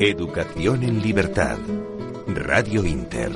Educación en libertad. Radio Inter.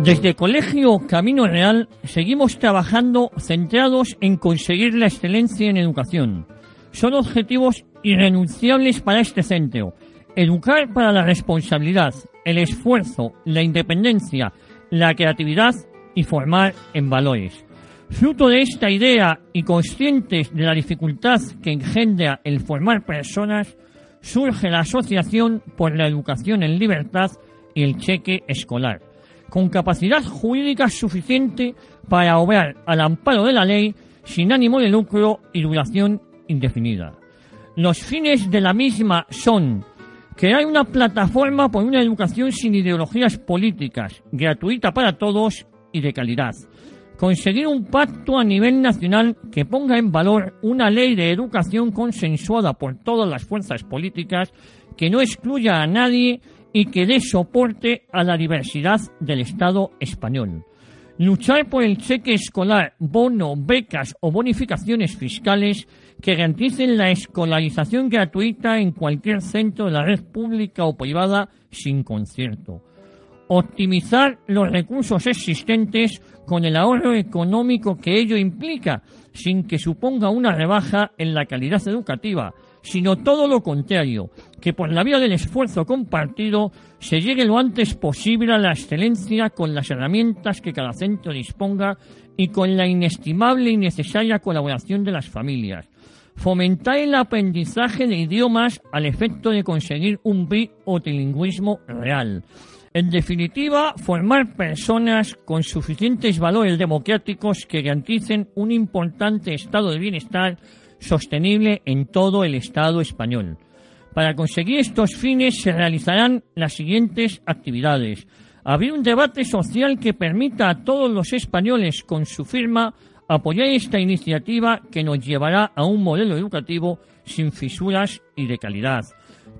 Desde Colegio Camino Real seguimos trabajando centrados en conseguir la excelencia en educación. Son objetivos irrenunciables para este centro. Educar para la responsabilidad, el esfuerzo, la independencia, la creatividad y formar en valores. Fruto de esta idea y conscientes de la dificultad que engendra el formar personas, surge la Asociación por la Educación en Libertad y el Cheque Escolar, con capacidad jurídica suficiente para obrar al amparo de la ley sin ánimo de lucro y duración indefinida. Los fines de la misma son crear una plataforma por una educación sin ideologías políticas, gratuita para todos y de calidad. Conseguir un pacto a nivel nacional que ponga en valor una ley de educación consensuada por todas las fuerzas políticas, que no excluya a nadie y que dé soporte a la diversidad del Estado español. Luchar por el cheque escolar, bono, becas o bonificaciones fiscales que garanticen la escolarización gratuita en cualquier centro de la red pública o privada sin concierto. Optimizar los recursos existentes con el ahorro económico que ello implica, sin que suponga una rebaja en la calidad educativa, sino todo lo contrario, que por la vía del esfuerzo compartido se llegue lo antes posible a la excelencia con las herramientas que cada centro disponga y con la inestimable y necesaria colaboración de las familias. Fomentar el aprendizaje de idiomas al efecto de conseguir un bi o real. En definitiva, formar personas con suficientes valores democráticos que garanticen un importante estado de bienestar sostenible en todo el Estado español. Para conseguir estos fines se realizarán las siguientes actividades. Abrir un debate social que permita a todos los españoles con su firma apoyar esta iniciativa que nos llevará a un modelo educativo sin fisuras y de calidad.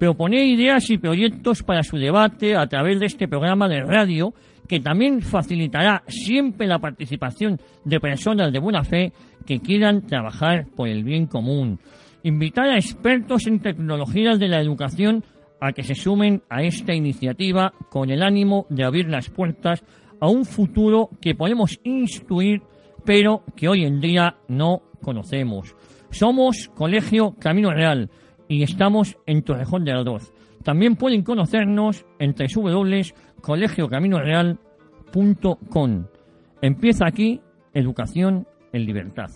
Proponer ideas y proyectos para su debate a través de este programa de radio que también facilitará siempre la participación de personas de buena fe que quieran trabajar por el bien común. Invitar a expertos en tecnologías de la educación a que se sumen a esta iniciativa con el ánimo de abrir las puertas a un futuro que podemos instruir pero que hoy en día no conocemos. Somos Colegio Camino Real y estamos en Torrejón de Ardoz. También pueden conocernos en www.colegiocaminoreal.com. Empieza aquí Educación en Libertad.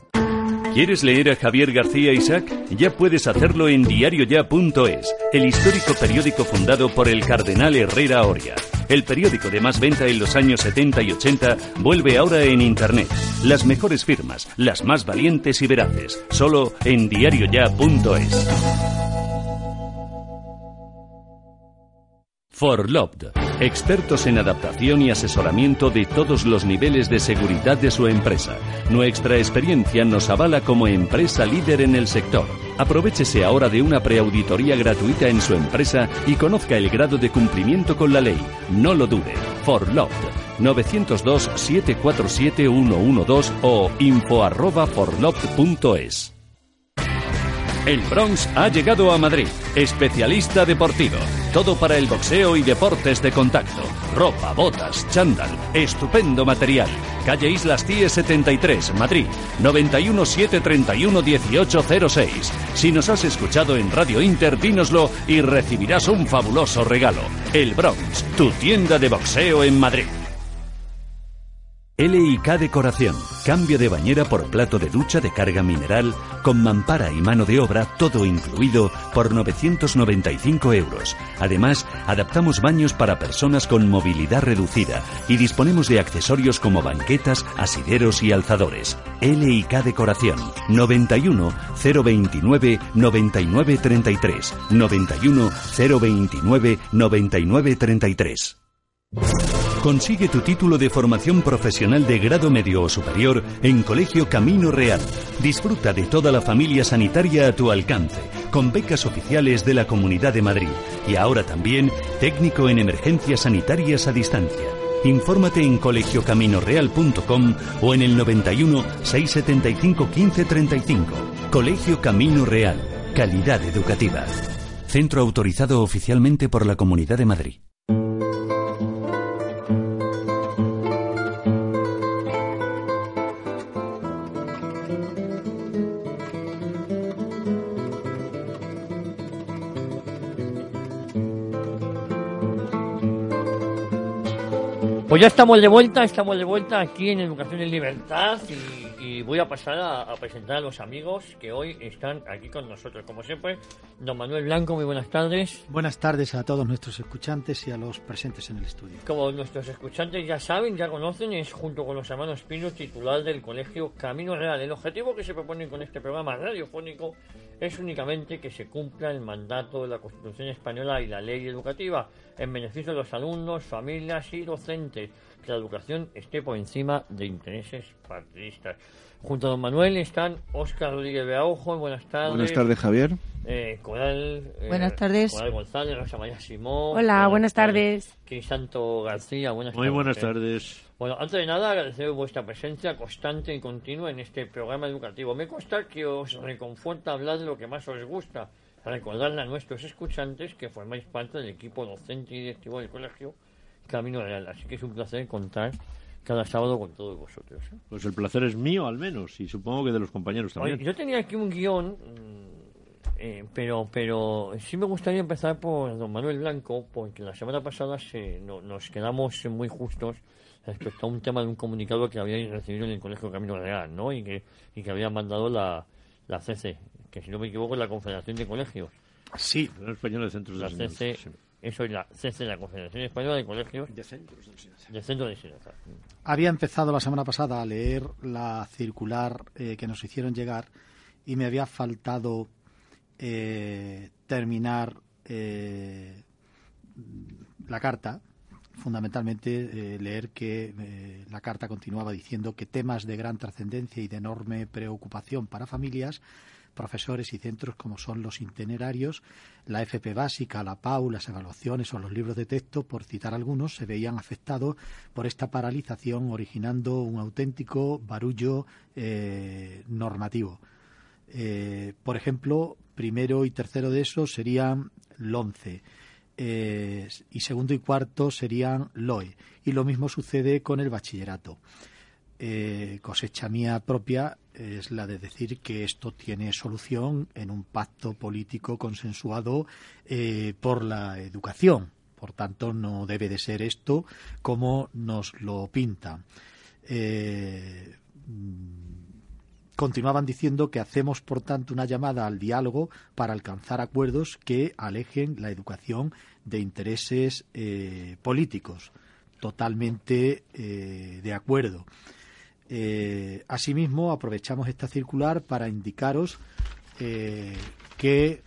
¿Quieres leer a Javier García Isaac? Ya puedes hacerlo en diarioya.es, el histórico periódico fundado por el cardenal Herrera Oria. El periódico de más venta en los años 70 y 80 vuelve ahora en Internet. Las mejores firmas, las más valientes y veraces, solo en diarioya.es. Forloved, expertos en adaptación y asesoramiento de todos los niveles de seguridad de su empresa. Nuestra experiencia nos avala como empresa líder en el sector. Aprovechese ahora de una preauditoría gratuita en su empresa y conozca el grado de cumplimiento con la ley. No lo dude. Forloved 902 747 112 o info arroba forloved.es. El Bronx ha llegado a Madrid. Especialista deportivo. Todo para el boxeo y deportes de contacto. Ropa, botas, chándal. Estupendo material. Calle Islas Tíes 73, Madrid. 91 731 1806. Si nos has escuchado en Radio Inter, dínoslo y recibirás un fabuloso regalo. El Bronx, tu tienda de boxeo en Madrid. LIK Decoración. Cambio de bañera por plato de ducha de carga mineral con mampara y mano de obra, todo incluido por 995 euros. Además, adaptamos baños para personas con movilidad reducida y disponemos de accesorios como banquetas, asideros y alzadores. LIK Decoración. 91 029 99 33. 91 029 99 33. Consigue tu título de formación profesional de grado medio o superior en Colegio Camino Real. Disfruta de toda la familia sanitaria a tu alcance, con becas oficiales de la Comunidad de Madrid y ahora también técnico en emergencias sanitarias a distancia. Infórmate en colegiocaminoreal.com o en el 91 675 1535. Colegio Camino Real. Calidad educativa. Centro autorizado oficialmente por la Comunidad de Madrid. Ya estamos de vuelta, estamos de vuelta aquí en Educación en Libertad y, y voy a pasar a, a presentar a los amigos que hoy están aquí con nosotros. Como siempre, don Manuel Blanco, muy buenas tardes. Buenas tardes a todos nuestros escuchantes y a los presentes en el estudio. Como nuestros escuchantes ya saben, ya conocen, es junto con los hermanos Pino titular del Colegio Camino Real. El objetivo que se propone con este programa radiofónico es únicamente que se cumpla el mandato de la Constitución Española y la ley educativa en beneficio de los alumnos, familias y docentes. Que la educación esté por encima de intereses partidistas. Junto a don Manuel están Óscar Rodríguez Beaujo, buenas tardes. Buenas tardes, Javier. Eh, Coral, eh, Buenas tardes. Coral González, Rosa María Simón. Hola, buenas tardes. Crisanto García, buenas Muy tardes. buenas tardes. Bueno, antes de nada, agradecer vuestra presencia constante y continua en este programa educativo. Me consta que os reconforta hablar de lo que más os gusta. Recordarle a nuestros escuchantes que formáis parte del equipo docente y directivo del colegio Camino Real. Así que es un placer contar cada sábado con todos vosotros. ¿eh? Pues el placer es mío, al menos, y supongo que de los compañeros también. Oye, yo tenía aquí un guion, mm, eh, pero pero sí me gustaría empezar por don Manuel Blanco, porque la semana pasada se, no- nos quedamos muy justos respecto a un tema de un comunicado que habíais recibido en el Colegio Camino Real, ¿no? Y que, y que había mandado la, la CC, que si no me equivoco es la Confederación de Colegios. Sí, El español de centros de La enseñanza, CC, sí. eso es la CC, la Confederación Española de Colegios de centros enseñanza. de Enseñanza. Había empezado la semana pasada a leer la circular eh, que nos hicieron llegar y me había faltado eh, terminar eh, la carta, fundamentalmente eh, leer que eh, la carta continuaba diciendo que temas de gran trascendencia y de enorme preocupación para familias profesores y centros como son los itinerarios, la FP básica, la PAU, las evaluaciones o los libros de texto, por citar algunos, se veían afectados por esta paralización, originando un auténtico barullo eh, normativo. Eh, por ejemplo, primero y tercero de esos serían LONCE eh, y segundo y cuarto serían LOE. Y lo mismo sucede con el bachillerato. Eh, cosecha mía propia es la de decir que esto tiene solución en un pacto político consensuado eh, por la educación. Por tanto, no debe de ser esto como nos lo pintan. Eh, continuaban diciendo que hacemos, por tanto, una llamada al diálogo para alcanzar acuerdos que alejen la educación de intereses eh, políticos. Totalmente de acuerdo. Eh, asimismo, aprovechamos esta circular para indicaros eh, que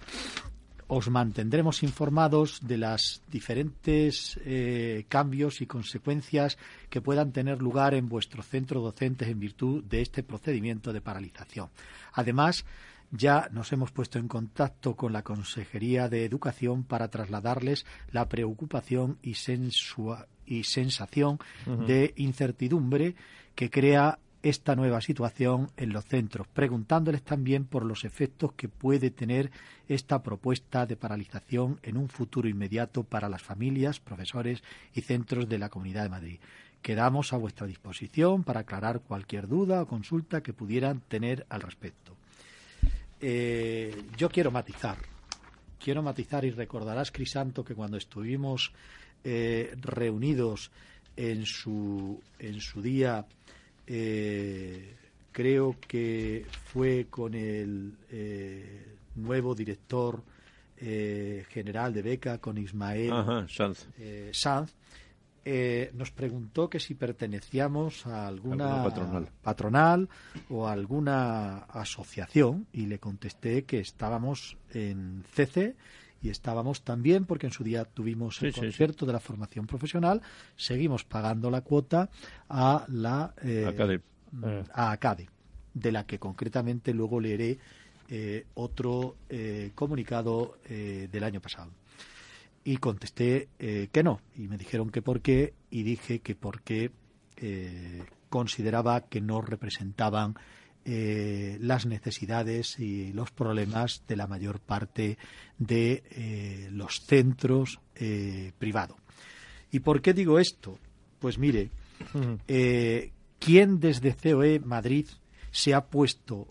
os mantendremos informados de las diferentes eh, cambios y consecuencias que puedan tener lugar en vuestros centros docentes en virtud de este procedimiento de paralización. Además, ya nos hemos puesto en contacto con la Consejería de Educación para trasladarles la preocupación y, y sensación de incertidumbre que crea esta nueva situación en los centros, preguntándoles también por los efectos que puede tener esta propuesta de paralización en un futuro inmediato para las familias, profesores y centros de la Comunidad de Madrid. Quedamos a vuestra disposición para aclarar cualquier duda o consulta que pudieran tener al respecto. Eh, yo quiero matizar, quiero matizar y recordarás, Crisanto, que cuando estuvimos eh, reunidos en su, en su día, eh, creo que fue con el eh, nuevo director eh, general de Beca, con Ismael Ajá, Sanz. Sanz, nos preguntó que si pertenecíamos a alguna Alguna patronal. patronal o a alguna asociación y le contesté que estábamos en CC y estábamos también porque en su día tuvimos el Sí, sí, sí. concierto de la formación profesional, seguimos pagando la cuota a la eh, Acade. a ACADE, de la que concretamente luego leeré eh, otro eh, comunicado eh, del año pasado. Y contesté eh, que no, y me dijeron que por qué, y dije que porque eh, consideraba que no representaban eh, las necesidades y los problemas de la mayor parte de eh, los centros eh, privados. ¿Y por qué digo esto? Pues mire, ¿quién desde COE Madrid se ha puesto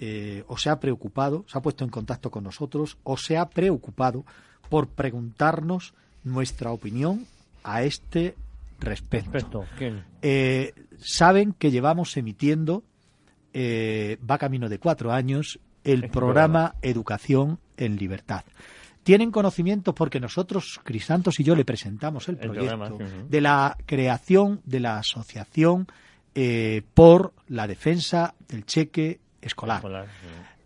eh, o se ha preocupado, se ha puesto en contacto con nosotros o se ha preocupado por preguntarnos nuestra opinión a este respecto? Eh, saben que llevamos emitiendo, eh, va camino de cuatro años, el programa Educación en Libertad. Tienen conocimiento porque nosotros, Crisantos y yo, le presentamos el proyecto de la creación de la asociación eh, por la defensa del cheque escolar. Escolar,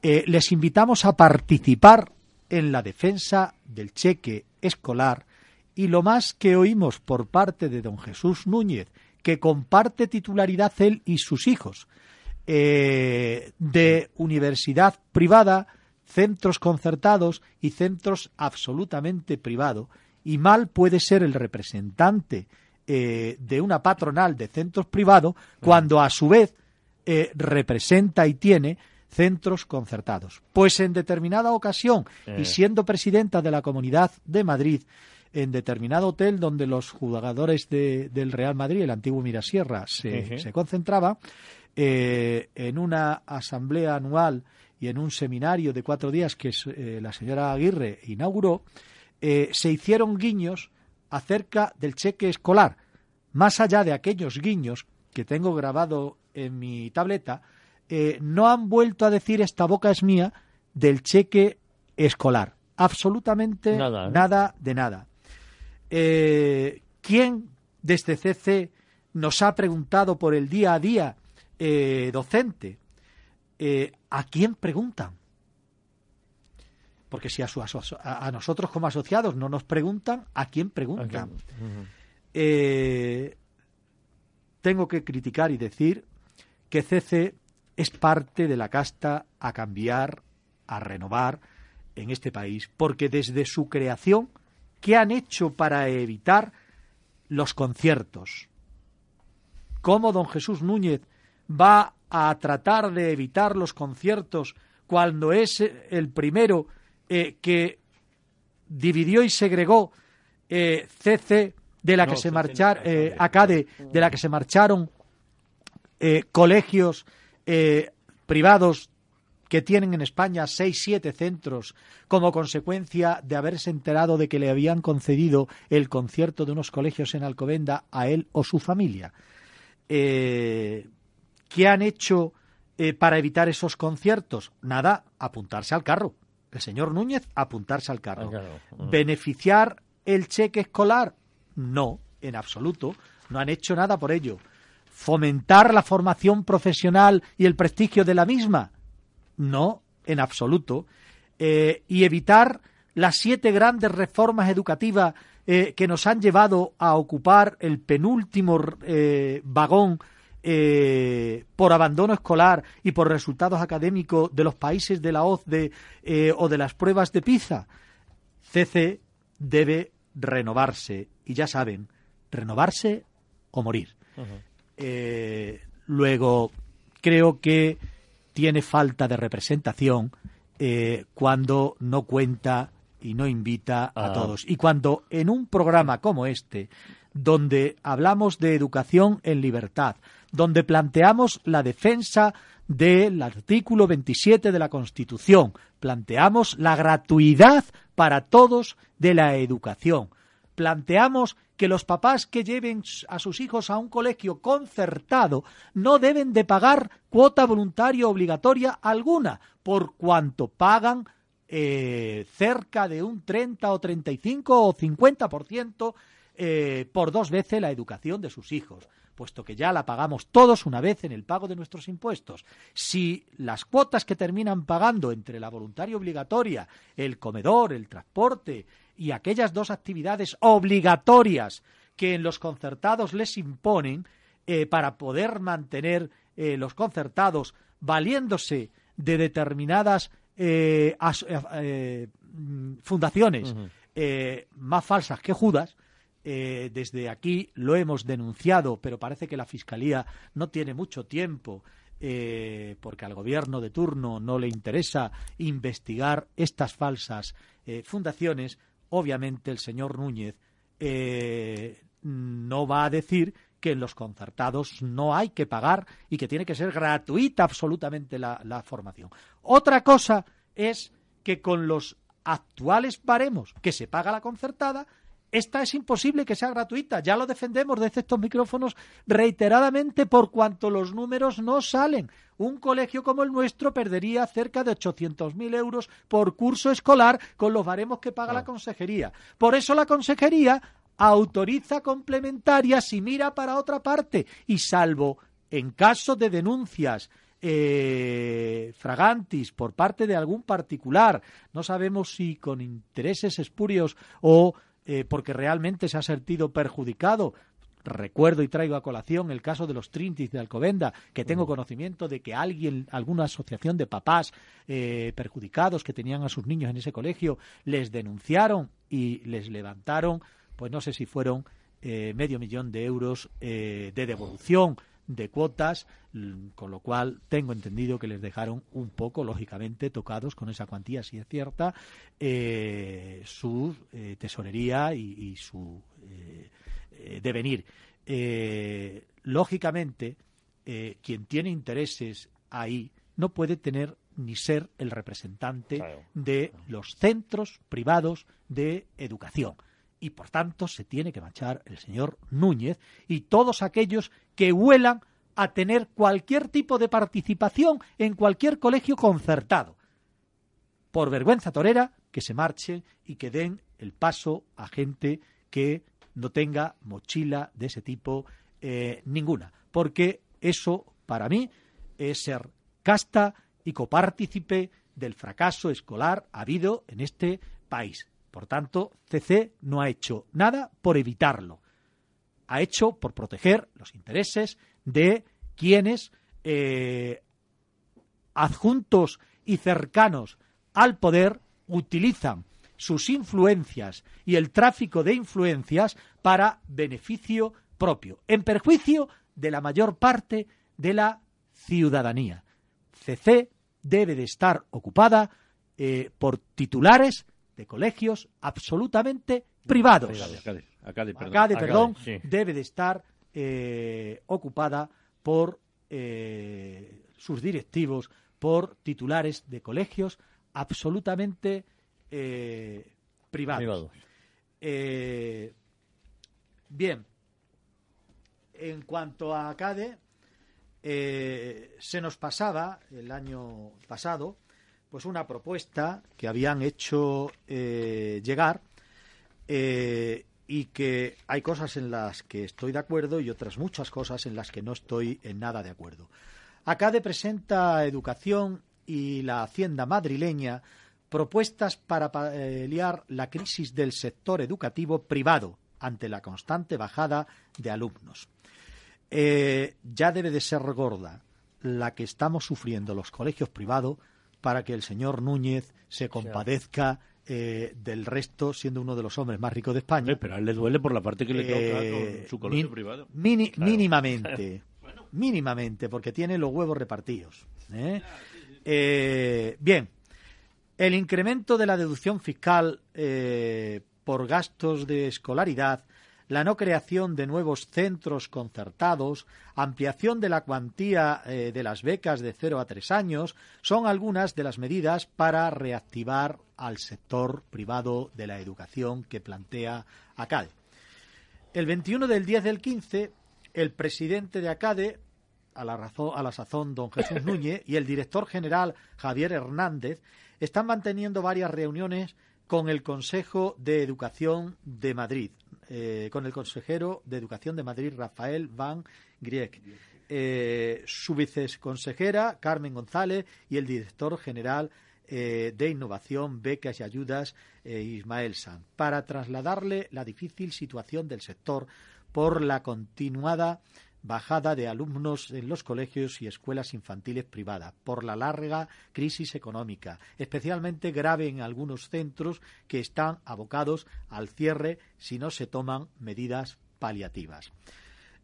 Eh, les invitamos a participar en la defensa del cheque escolar y lo más que oímos por parte de don Jesús Núñez, que comparte titularidad él y sus hijos, eh, de universidad privada, centros concertados y centros absolutamente privados, y mal puede ser el representante eh, de una patronal de centros privados cuando a su vez eh, representa y tiene centros concertados. Pues en determinada ocasión, Eh. y siendo presidenta de la Comunidad de Madrid, en determinado hotel donde los jugadores de- del Real Madrid, el antiguo Mirasierra, se, Ujú. se concentraba, eh, en una asamblea anual y en un seminario de cuatro días que eh, la señora Aguirre inauguró, eh, se hicieron guiños acerca del cheque escolar. Más allá de aquellos guiños que tengo grabado en mi tableta, eh, no han vuelto a decir esta boca es mía del cheque escolar. Absolutamente Nada, nada de nada. Eh, ¿Quién desde CC nos ha preguntado por el día a día eh, docente? Eh, ¿A quién preguntan? Porque si a, su aso- a- a nosotros como asociados no nos preguntan, ¿a quién preguntan? Eh, tengo que criticar y decir que CC es parte de la casta a cambiar, a renovar en este país, porque desde su creación, ¿qué han hecho para evitar los conciertos? ¿Cómo don Jesús Núñez va a tratar de evitar los conciertos cuando es eh, el primero eh, que dividió y segregó eh, CC de la No, que se CC marcharon Acade. ACADE de la que se marcharon eh, colegios eh, privados que tienen en España seis, siete centros como consecuencia de haberse enterado de que le habían concedido el concierto de unos colegios en Alcobenda a él o su familia. Eh, ¿Qué han hecho eh, para evitar esos conciertos? Nada, apuntarse al carro. El señor Núñez, apuntarse al carro. Al carro. Ujú. ¿Beneficiar el cheque escolar? No, en absoluto. No han hecho nada por ello. ¿Fomentar la formación profesional y el prestigio de la misma? No, en absoluto. Eh, ¿Y evitar las siete grandes reformas educativas eh, que nos han llevado a ocupar el penúltimo eh, vagón eh, por abandono escolar y por resultados académicos de los países de la OCDE eh, o de las pruebas de PISA? CC debe renovarse y ya saben, renovarse o morir. Eh, luego, creo que tiene falta de representación eh, cuando no cuenta y no invita a Ah. todos. Y cuando en un programa como este, donde hablamos de educación en libertad, donde planteamos la defensa del artículo 27 de la Constitución, planteamos la gratuidad para todos de la educación, planteamos que los papás que lleven a sus hijos a un colegio concertado no deben de pagar cuota voluntaria obligatoria alguna, por cuanto pagan eh, cerca de un 30 o 35 o 50% eh, por dos veces la educación de sus hijos puesto que ya la pagamos todos una vez en el pago de nuestros impuestos. Si las cuotas que terminan pagando entre la voluntaria obligatoria, el comedor, el transporte y aquellas dos actividades obligatorias que en los concertados les imponen eh, para poder mantener eh, los concertados valiéndose de determinadas eh, mm, fundaciones más falsas que Judas, eh, desde aquí lo hemos denunciado, pero parece que la Fiscalía no tiene mucho tiempo eh, porque al gobierno de turno no le interesa investigar estas falsas eh, fundaciones, obviamente el señor Núñez no va a decir que en los concertados no hay que pagar y que tiene que ser gratuita absolutamente la formación. Otra cosa es que con los actuales baremos que se paga la concertada, esta es imposible que sea gratuita. Ya lo defendemos desde estos micrófonos reiteradamente por cuanto los números no salen. Un colegio como el nuestro perdería cerca de 800.000 euros por curso escolar con los baremos que paga la consejería. Por eso la consejería autoriza complementarias y mira para otra parte. Y salvo en caso de denuncias eh, fragantis por parte de algún particular, no sabemos si con intereses espurios o eh, porque realmente se ha sentido perjudicado. Recuerdo y traigo a colación el caso de los Trintis de Alcobenda, que tengo conocimiento de que alguien, alguna asociación de papás eh, perjudicados que tenían a sus niños en ese colegio, les denunciaron y les levantaron, pues no sé si fueron eh, medio millón de euros de devolución de cuotas, con lo cual tengo entendido que les dejaron un poco, lógicamente, tocados con esa cuantía, si es cierta, eh, su eh, tesorería y, su eh, devenir. lógicamente, quien tiene intereses ahí no puede tener ni ser el representante de los centros privados de educación y por tanto se tiene que marchar el señor Núñez y todos aquellos que huelan a tener cualquier tipo de participación en cualquier colegio concertado. Por vergüenza torera, que se marchen y que den el paso a gente que no tenga mochila de ese tipo eh, ninguna. Porque eso, para mí, es ser casta y copartícipe del fracaso escolar habido en este país. Por tanto, CC no ha hecho nada por evitarlo. Ha hecho por proteger los intereses de quienes, eh, adjuntos y cercanos al poder, utilizan sus influencias y el tráfico de influencias para beneficio propio, en perjuicio de la mayor parte de la ciudadanía. CC debe de estar ocupada eh, por titulares de colegios absolutamente privados. Acade, perdón, debe de estar eh, ocupada por eh, sus directivos, por titulares de colegios absolutamente eh, privados. bien, en cuanto a ACADE, se nos pasaba el año pasado pues una propuesta que habían hecho eh, llegar eh, y que hay cosas en las que estoy de acuerdo y otras muchas cosas en las que no estoy en nada de acuerdo. Acá de presenta Educación y la Hacienda madrileña propuestas para paliar la crisis del sector educativo privado ante la constante bajada de alumnos. Eh, ya debe de ser gorda la que estamos sufriendo los colegios privados para que el señor Núñez se compadezca eh, del resto, siendo uno de los hombres más ricos de España. pero a él le duele por la parte que le toca con su colegio privado. Mínimamente, mínimamente, porque tiene los huevos repartidos. ¿eh? Eh, bien, el incremento de la deducción fiscal por gastos de escolaridad la no creación de nuevos centros concertados, ampliación de la cuantía eh, de las becas de 0 a 3 años, son algunas de las medidas para reactivar al sector privado de la educación que plantea ACADE. El 21 del 10 del 15, el presidente de ACADE, a la, razón, a la sazón don Jesús Núñez, y el director general Javier Hernández están manteniendo varias reuniones con el Consejo de Educación de Madrid, eh, con el consejero de Educación de Madrid, Rafael Van Griek, eh, su viceconsejera, Carmen González, y el director general eh, de Innovación, Becas y Ayudas, Ismael San, para trasladarle la difícil situación del sector por la continuada bajada de alumnos en los colegios y escuelas infantiles privadas, por la larga crisis económica, especialmente grave en algunos centros que están abocados al cierre si no se toman medidas paliativas.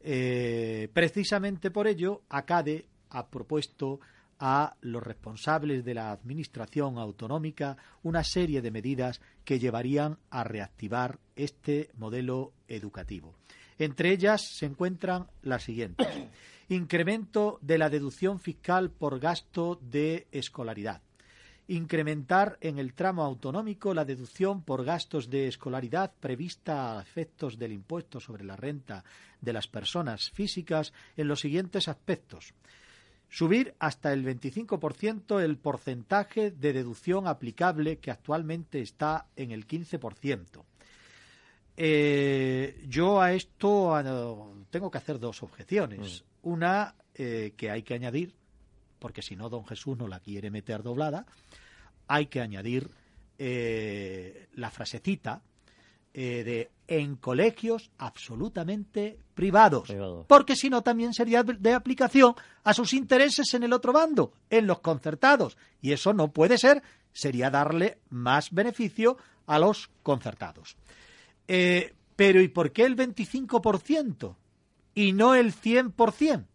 Eh, precisamente por ello, ACADE ha propuesto a los responsables de la Administración autonómica una serie de medidas que llevarían a reactivar este modelo educativo. Entre ellas se encuentran las siguientes. Incremento de la deducción fiscal por gasto de escolaridad. Incrementar en el tramo autonómico la deducción por gastos de escolaridad prevista a efectos del impuesto sobre la renta de las personas físicas en los siguientes aspectos. Subir hasta el 25% el porcentaje de deducción aplicable que actualmente está en el 15%. Eh, yo a esto tengo que hacer dos objeciones. Mm. Una eh, que hay que añadir, porque si no don Jesús no la quiere meter doblada, hay que añadir eh, la frasecita de en colegios absolutamente privados, porque si no también sería de aplicación a sus intereses en el otro bando, en los concertados, y eso no puede ser, sería darle más beneficio a los concertados. Eh, pero ¿y por qué el 25% y no el 100%?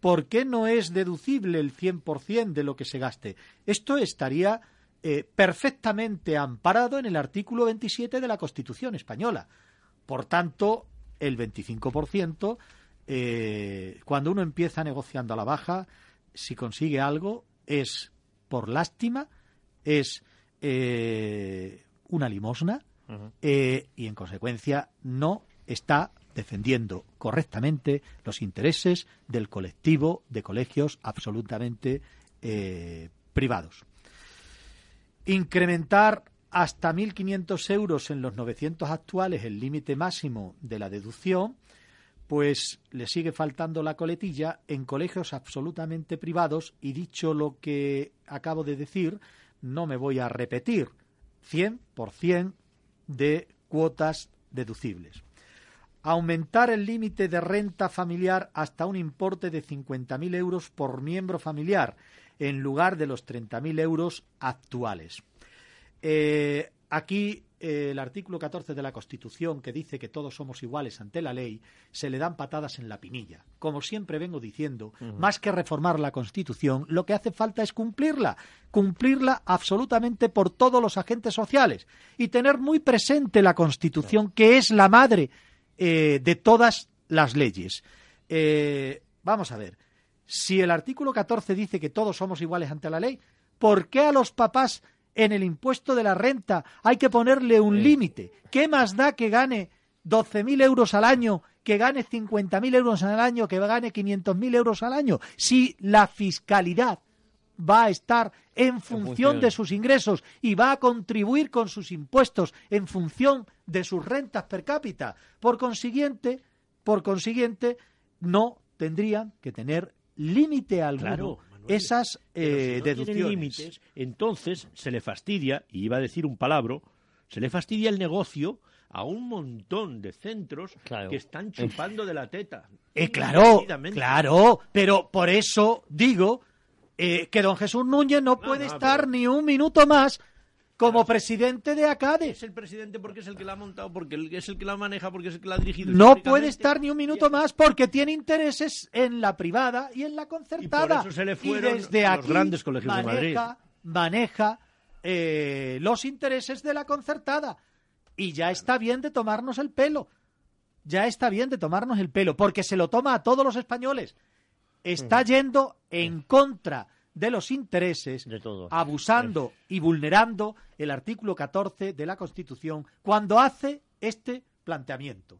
¿Por qué no es deducible el 100% de lo que se gaste? Esto estaría eh, perfectamente amparado en el artículo 27 de la Constitución española. Por tanto, el 25%, eh, cuando uno empieza negociando a la baja, si consigue algo, es por lástima, es una limosna, eh, y en consecuencia no está defendiendo correctamente los intereses del colectivo de colegios absolutamente eh, privados. Incrementar hasta 1.500 euros en los 900 actuales el límite máximo de la deducción, pues le sigue faltando la coletilla en colegios absolutamente privados y dicho lo que acabo de decir, no me voy a repetir. 100% de cuotas deducibles. Aumentar el límite de renta familiar hasta un importe de 50.000 euros por miembro familiar, en lugar de los 30.000 euros actuales. Eh, aquí el artículo 14 de la Constitución, que dice que todos somos iguales ante la ley, se le dan patadas en la pinilla. Como siempre vengo diciendo, más que reformar la Constitución, lo que hace falta es cumplirla, cumplirla absolutamente por todos los agentes sociales y tener muy presente la Constitución, que es la madre eh, de todas las leyes. Eh, vamos a ver, si el artículo 14 dice que todos somos iguales ante la ley, ¿por qué a los papás en el impuesto de la renta hay que ponerle un límite. ¿Qué más da que gane 12.000 euros al año, que gane 50.000 euros al año, que gane 500.000 euros al año? Si la fiscalidad va a estar en función, de sus ingresos y va a contribuir con sus impuestos en función de sus rentas per cápita. Por consiguiente, por consiguiente, no tendrían que tener límite alguno esas eh, deducciones. límites, entonces se le fastidia, y iba a decir un palabra, se le fastidia el negocio a un montón de centros que están chupando de la teta. Eh, claro, claro, pero por eso digo eh, que don Jesús Núñez no, puede estar ni un minuto más como presidente de ACADE. Es el presidente porque es el que la ha montado, porque es el que la maneja, porque es el que la ha dirigido. No puede estar ni un minuto más porque tiene intereses en la privada y en la concertada. Y por eso se le fueron desde los grandes colegios maneja, de Madrid. Maneja eh, los intereses de la concertada. Y ya está bien de tomarnos el pelo. Ya está bien de tomarnos el pelo, porque se lo toma a todos los españoles. Está yendo en contra de los intereses, abusando y vulnerando el artículo 14 de la Constitución cuando hace este planteamiento.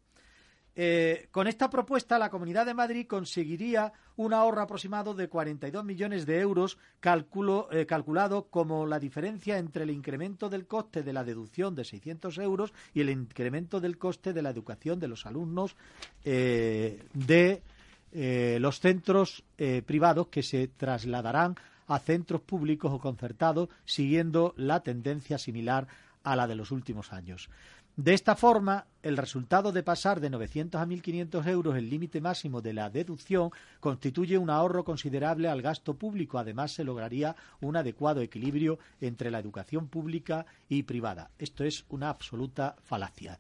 Eh, con esta propuesta, la Comunidad de Madrid conseguiría un ahorro aproximado de 42 millones de euros, eh, calculado como la diferencia entre el incremento del coste de la deducción de 600 euros y el incremento del coste de la educación de los alumnos eh, de los centros privados que se trasladarán a centros públicos o concertados, siguiendo la tendencia similar a la de los últimos años. De esta forma, el resultado de pasar de 900 a 1.500 euros el límite máximo de la deducción constituye un ahorro considerable al gasto público. Además, se lograría un adecuado equilibrio entre la educación pública y privada. Esto es una absoluta falacia.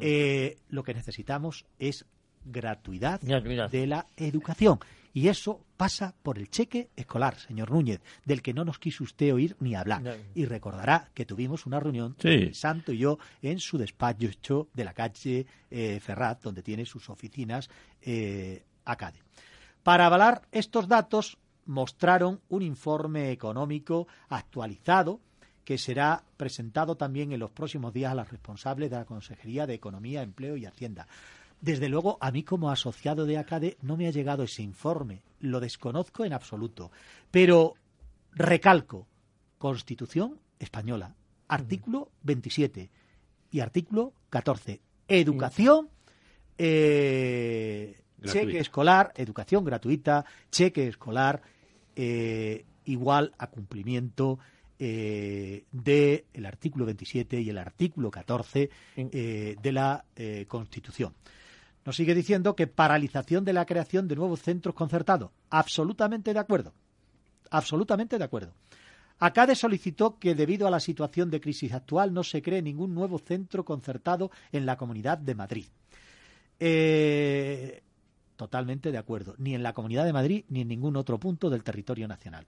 Eh, lo que necesitamos es gratuidad, de la educación. Y eso pasa por el cheque escolar, señor Núñez, del que no nos quiso usted oír ni hablar. Y recordará que tuvimos una reunión, Santo y yo, en su despacho de la calle eh, Ferrat, donde tiene sus oficinas eh, ACADE. Para avalar estos datos, mostraron un informe económico actualizado que será presentado también en los próximos días a los responsables de la Consejería de Economía, Empleo y Hacienda. Desde luego, a mí como asociado de ACADE no me ha llegado ese informe. Lo desconozco en absoluto. Pero recalco, Constitución española, artículo 27 y artículo 14. Educación, eh, cheque escolar, educación gratuita, cheque escolar eh, igual a cumplimiento eh, del artículo 27 y el artículo 14 de la Constitución. Nos sigue diciendo que paralización de la creación de nuevos centros concertados. Absolutamente de acuerdo. Absolutamente de acuerdo. ACADE solicitó que debido a la situación de crisis actual no se cree ningún nuevo centro concertado en la Comunidad de Madrid. Eh, totalmente de acuerdo. Ni en la Comunidad de Madrid ni en ningún otro punto del territorio nacional.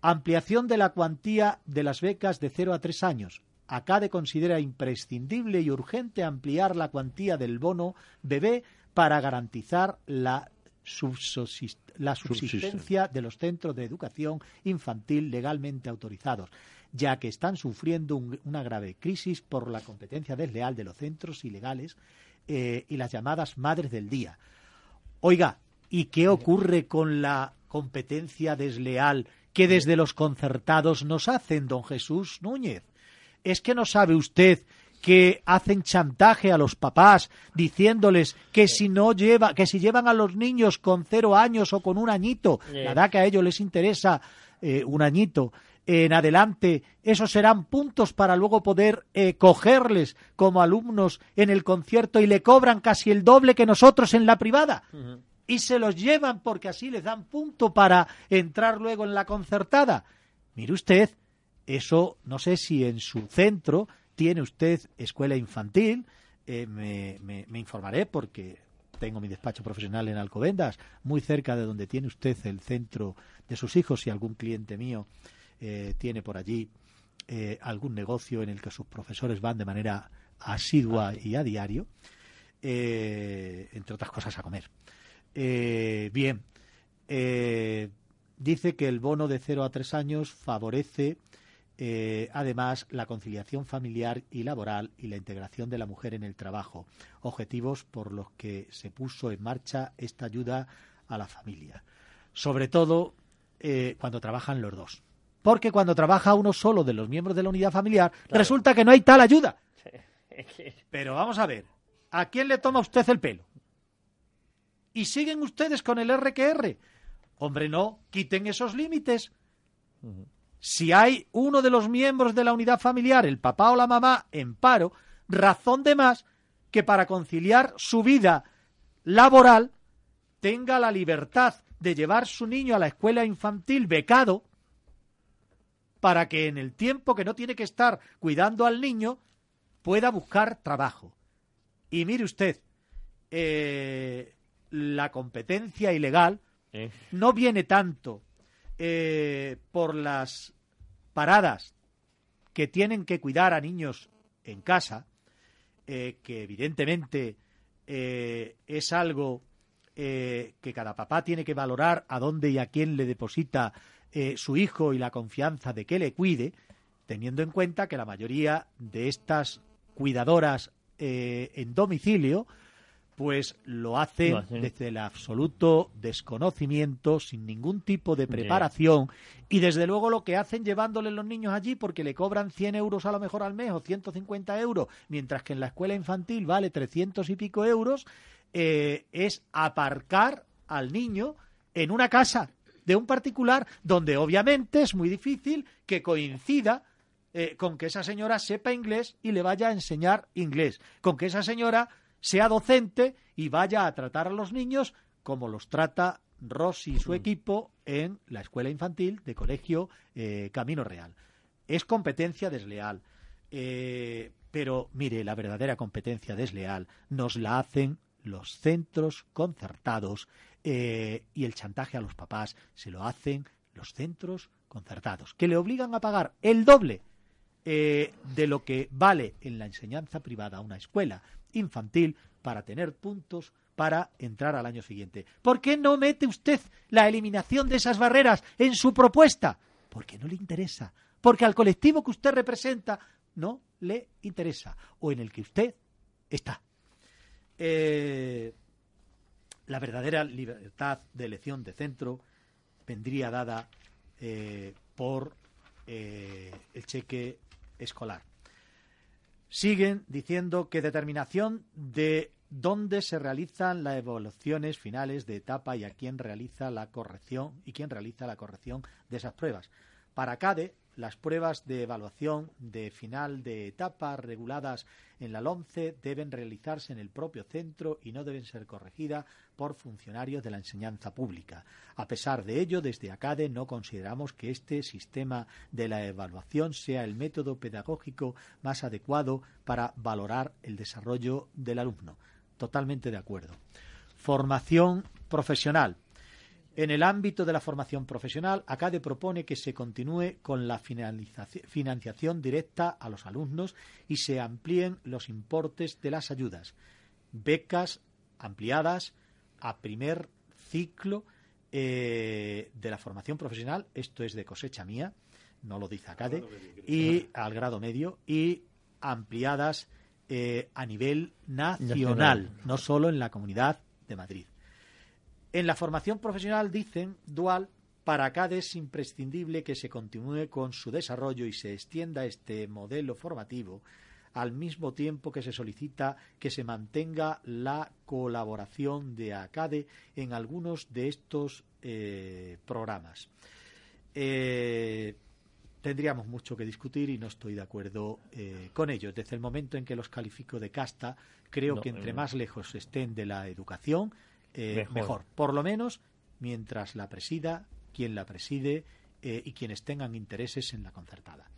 Ampliación de la cuantía de las becas de 0 a 3 años. ACADE considera imprescindible y urgente ampliar la cuantía del bono bebé para garantizar la, subsistencia de los centros de educación infantil legalmente autorizados, ya que están sufriendo una grave crisis por la competencia desleal de los centros ilegales eh, y las llamadas madres del día. Oiga, ¿y qué ocurre con la competencia desleal que desde los concertados nos hacen, don Jesús Núñez? ¿Es que no sabe usted que hacen chantaje a los papás diciéndoles que si no lleva, que si llevan a los niños con cero años o con un añito, la verdad que a ellos les interesa eh, un añito. En adelante, esos serán puntos para luego poder eh, cogerles como alumnos en el concierto y le cobran casi el doble que nosotros en la privada. Y se los llevan porque así les dan punto para entrar luego en la concertada. Mire usted, eso, no sé si en su centro tiene usted escuela infantil, eh, me, me, informaré porque tengo mi despacho profesional en Alcobendas, muy cerca de donde tiene usted el centro de sus hijos, si algún cliente mío eh, tiene por allí eh, algún negocio en el que sus profesores van de manera asidua y a diario, entre otras cosas a comer. bien, dice que el bono de 0 a 3 años favorece eh, además, la conciliación familiar y laboral y la integración de la mujer en el trabajo, objetivos por los que se puso en marcha esta ayuda a la familia. Sobre todo eh, cuando trabajan los dos. Porque cuando trabaja uno solo de los miembros de la unidad familiar, resulta que no hay tal ayuda. Pero vamos a ver, ¿a quién le toma usted el pelo? ¿Y siguen ustedes con el RQR? Hombre, no, quiten esos límites si hay uno de los miembros de la unidad familiar, el papá o la mamá, en paro, razón de más que para conciliar su vida laboral tenga la libertad de llevar su niño a la escuela infantil becado para que en el tiempo que no tiene que estar cuidando al niño pueda buscar trabajo. Y mire usted, eh, la competencia ilegal eh. no viene tanto eh, por las paradas que tienen que cuidar a niños en casa, que evidentemente es algo que cada papá tiene que valorar a dónde y a quién le deposita su hijo y la confianza de que le cuide, teniendo en cuenta que la mayoría de estas cuidadoras en domicilio pues lo hacen, desde el absoluto desconocimiento, sin ningún tipo de preparación, y desde luego lo que hacen llevándole los niños allí porque le cobran 100 euros a lo mejor al mes o 150 euros, mientras que en la escuela infantil vale 300 y pico euros, eh, es aparcar al niño en una casa de un particular donde obviamente es muy difícil que coincida eh, con que esa señora sepa inglés y le vaya a enseñar inglés, con que esa señora sea docente y vaya a tratar a los niños como los trata Rossi y su equipo en la escuela infantil de colegio eh, Camino Real. Es competencia desleal. Eh, pero mire, la verdadera competencia desleal nos la hacen los centros concertados eh, y el chantaje a los papás se lo hacen los centros concertados, que le obligan a pagar el doble de lo que vale en la enseñanza privada una escuela infantil para tener puntos para entrar al año siguiente. ¿Por qué no mete usted la eliminación de esas barreras en su propuesta? Porque no le interesa. Porque al colectivo que usted representa no le interesa. O en el que usted está. Eh, la verdadera libertad de elección de centro vendría dada eh, por eh, el cheque escolar siguen diciendo que determinación de dónde se realizan las evaluaciones finales de etapa y a quién realiza la corrección y quién realiza la corrección de esas pruebas. Para CADE, las pruebas de evaluación de final de etapa reguladas en la LONCE deben realizarse en el propio centro y no deben ser corregidas por funcionarios de la enseñanza pública. A pesar de ello, desde ACADE no consideramos que este sistema de la evaluación sea el método pedagógico más adecuado para valorar el desarrollo del alumno. Totalmente de acuerdo. Formación profesional. En el ámbito de la formación profesional, ACADE propone que se continúe con la financiación directa a los alumnos y se amplíen los importes de las ayudas. Becas ampliadas a primer ciclo eh, de la formación profesional, esto es de cosecha mía, no lo dice ACADE, y al grado medio, y ampliadas eh, a nivel nacional, no solo en la comunidad de Madrid. En la formación profesional dicen dual para CADE es imprescindible que se continúe con su desarrollo y se extienda este modelo formativo al mismo tiempo que se solicita que se mantenga la colaboración de ACADE en algunos de estos eh, programas. Eh, tendríamos mucho que discutir y no estoy de acuerdo eh, con ello. Desde el momento en que los califico de casta, creo que entre más lejos estén de la educación, eh, mejor. Por lo menos mientras la presida, quien la preside eh, y quienes tengan intereses en la concertada.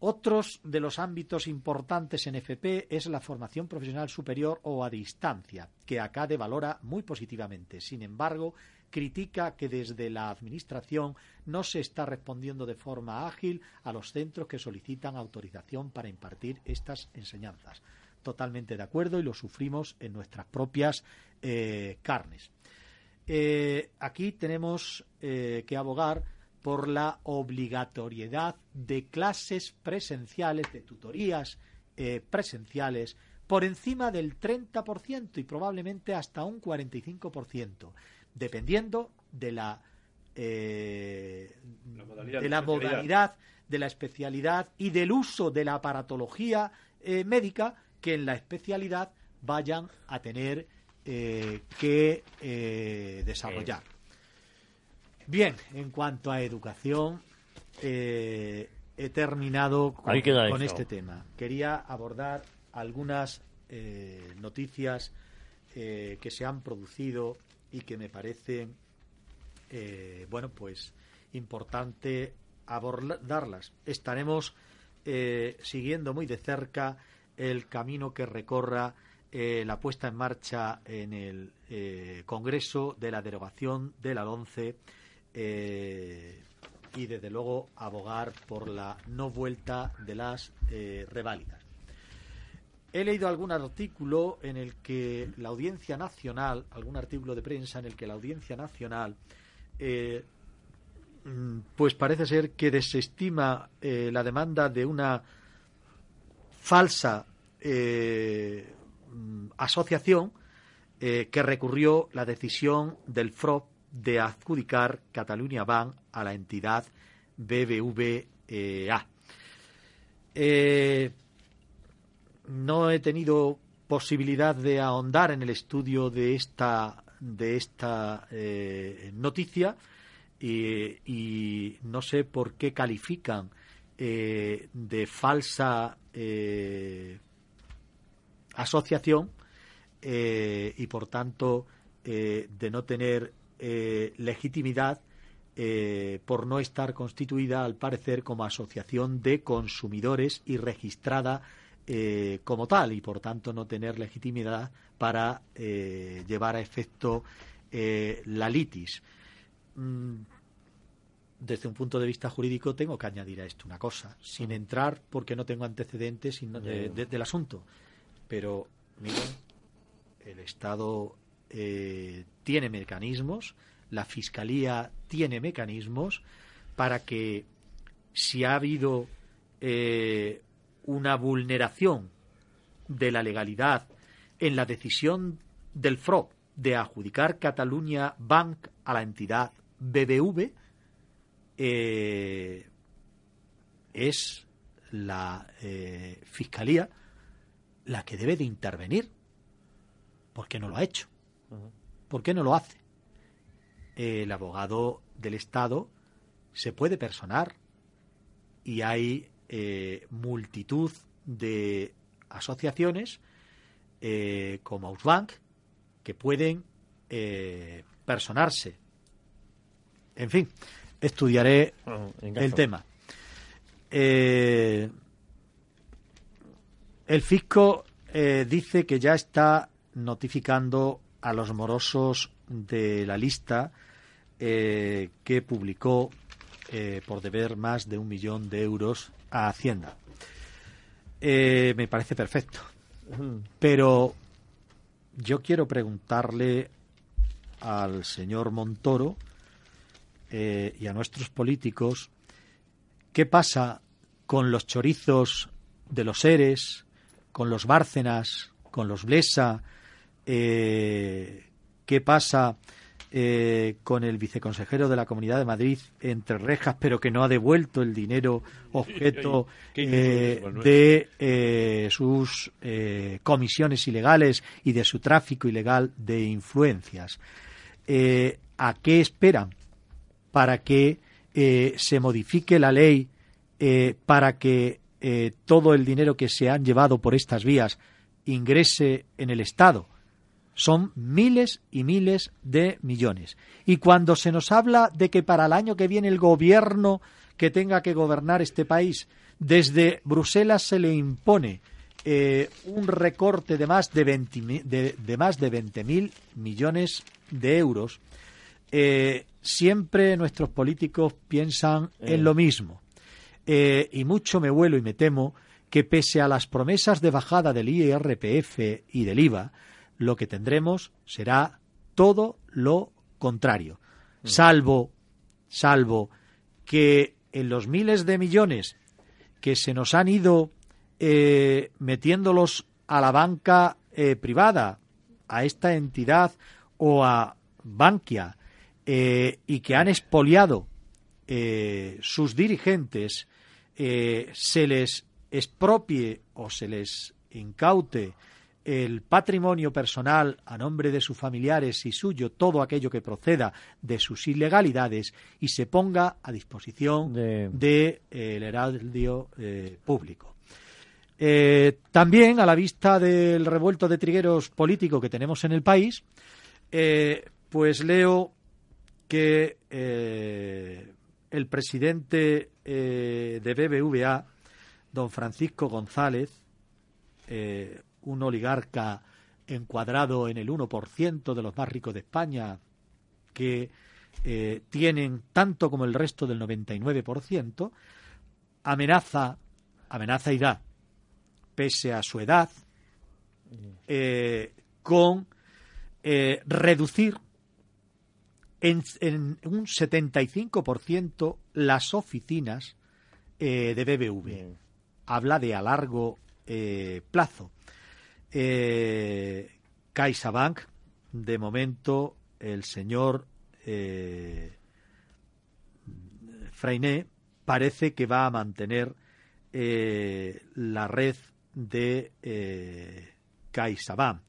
Otros de los ámbitos importantes en FP es la formación profesional superior o a distancia, que ACADE valora muy positivamente. Sin embargo, critica que desde la Administración no se está respondiendo de forma ágil a los centros que solicitan autorización para impartir estas enseñanzas totalmente de acuerdo y lo sufrimos en nuestras propias eh, carnes. Eh, aquí tenemos eh, que abogar por la obligatoriedad de clases presenciales, de tutorías presenciales, por encima del 30% y probablemente hasta un 45%, dependiendo de la, de la modalidad, de la especialidad y del uso de la aparatología médica que en la especialidad vayan a tener eh, que eh, desarrollar. Bien, en cuanto a educación, eh, he terminado con, este tema. Quería abordar algunas noticias que se han producido y que me parecen, bueno, pues importante abordarlas. Estaremos siguiendo muy de cerca el camino que recorra eh, la puesta en marcha en el eh, Congreso de la derogación de la ONCE eh, y desde luego abogar por la no vuelta de las reválidas. he leído algún artículo en el que la Audiencia Nacional, algún artículo de prensa en el que la Audiencia Nacional, eh, mm, pues parece ser que desestima eh, la demanda de una falsa eh, mm, asociación que recurrió la decisión del FROP de adjudicar Cataluña Bank a la entidad BBVA. no he tenido posibilidad de ahondar en el estudio de esta de esta eh, noticia y, no sé por qué califican eh, de falsa eh, asociación y por tanto de no tener legitimidad por no estar constituida al parecer como asociación de consumidores y registrada eh, como tal y por tanto no tener legitimidad para eh, llevar a efecto eh, la litis. Mm, desde un punto de vista jurídico tengo que añadir a esto una cosa, sin entrar porque no tengo antecedentes del asunto. Pero, miren, el Estado tiene mecanismos, la Fiscalía tiene mecanismos para que si ha habido una vulneración de la legalidad en la decisión del FRO de adjudicar Cataluña Bank a la entidad BBV eh, es la eh, Fiscalía la que debe de intervenir. ¿Por qué no lo ha hecho? ¿Por qué no lo hace? El abogado del Estado se puede personar y hay eh, multitud de asociaciones eh, como Ausbank que pueden eh, personarse. En fin, estudiaré el tema. el fisco dice que ya está notificando a los morosos de la lista que publicó por deber más de un millón de euros a Hacienda. Eh, me parece perfecto. Pero yo quiero preguntarle al señor Montoro eh, y a nuestros políticos qué pasa con los chorizos de los Eres, con los Bárcenas, con los Blesa, eh, qué pasa eh, con el viceconsejero de la Comunidad de Madrid entre rejas, pero que no ha devuelto el dinero objeto eh, de sus comisiones ilegales y de su tráfico ilegal de influencias. ¿A qué esperan para que se modifique la ley para que todo el dinero que se han llevado por estas vías ingrese en el Estado? son miles y miles de millones. Y cuando se nos habla de que para el año que viene el gobierno que tenga que gobernar este país, desde Bruselas se le impone eh, un recorte de más de 20.000 de, de mil millones de euros, eh, siempre nuestros políticos piensan en eh. lo mismo. y mucho me vuelo y me temo que pese a las promesas de bajada del IRPF y del IVA, lo que tendremos será todo lo contrario, mm. salvo, salvo que en los miles de millones que se nos han ido eh, metiéndolos a la banca eh, privada, a esta entidad o a Bankia, eh, y que han expoliado sus dirigentes, se les expropie o se les incaute el patrimonio personal a nombre de sus familiares y suyo, todo aquello que proceda de sus ilegalidades y se ponga a disposición del de, eh, heraldio eh, público. Eh, también, a la vista del revuelto de trigueros político que tenemos en el país, pues leo que el presidente de BBVA, don Francisco González, un oligarca encuadrado en el 1% de los más ricos de España, que eh, tienen tanto como el resto del 99%, amenaza, amenaza y da, pese a su edad, con reducir en, en, un 75% las oficinas de BBV. Habla de a largo plazo. CaixaBank, de momento, el señor eh, Freiné parece que va a mantener eh, la red de eh, CaixaBank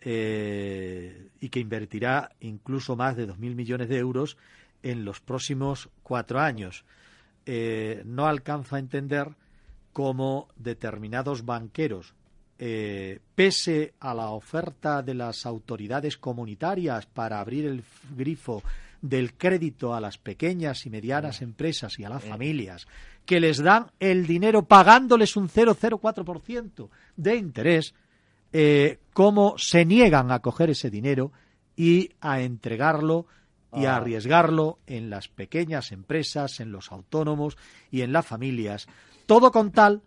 eh, y que invertirá incluso más de 2.000 millones de euros en los próximos cuatro años. no alcanza a entender cómo determinados banqueros eh, pese a la oferta de las autoridades comunitarias para abrir el grifo del crédito a las pequeñas y medianas empresas y a las familias, que les dan el dinero pagándoles un 0,04% de interés, eh, cómo se niegan a coger ese dinero y a entregarlo y a ah. arriesgarlo en las pequeñas empresas, en los autónomos y en las familias. Todo con tal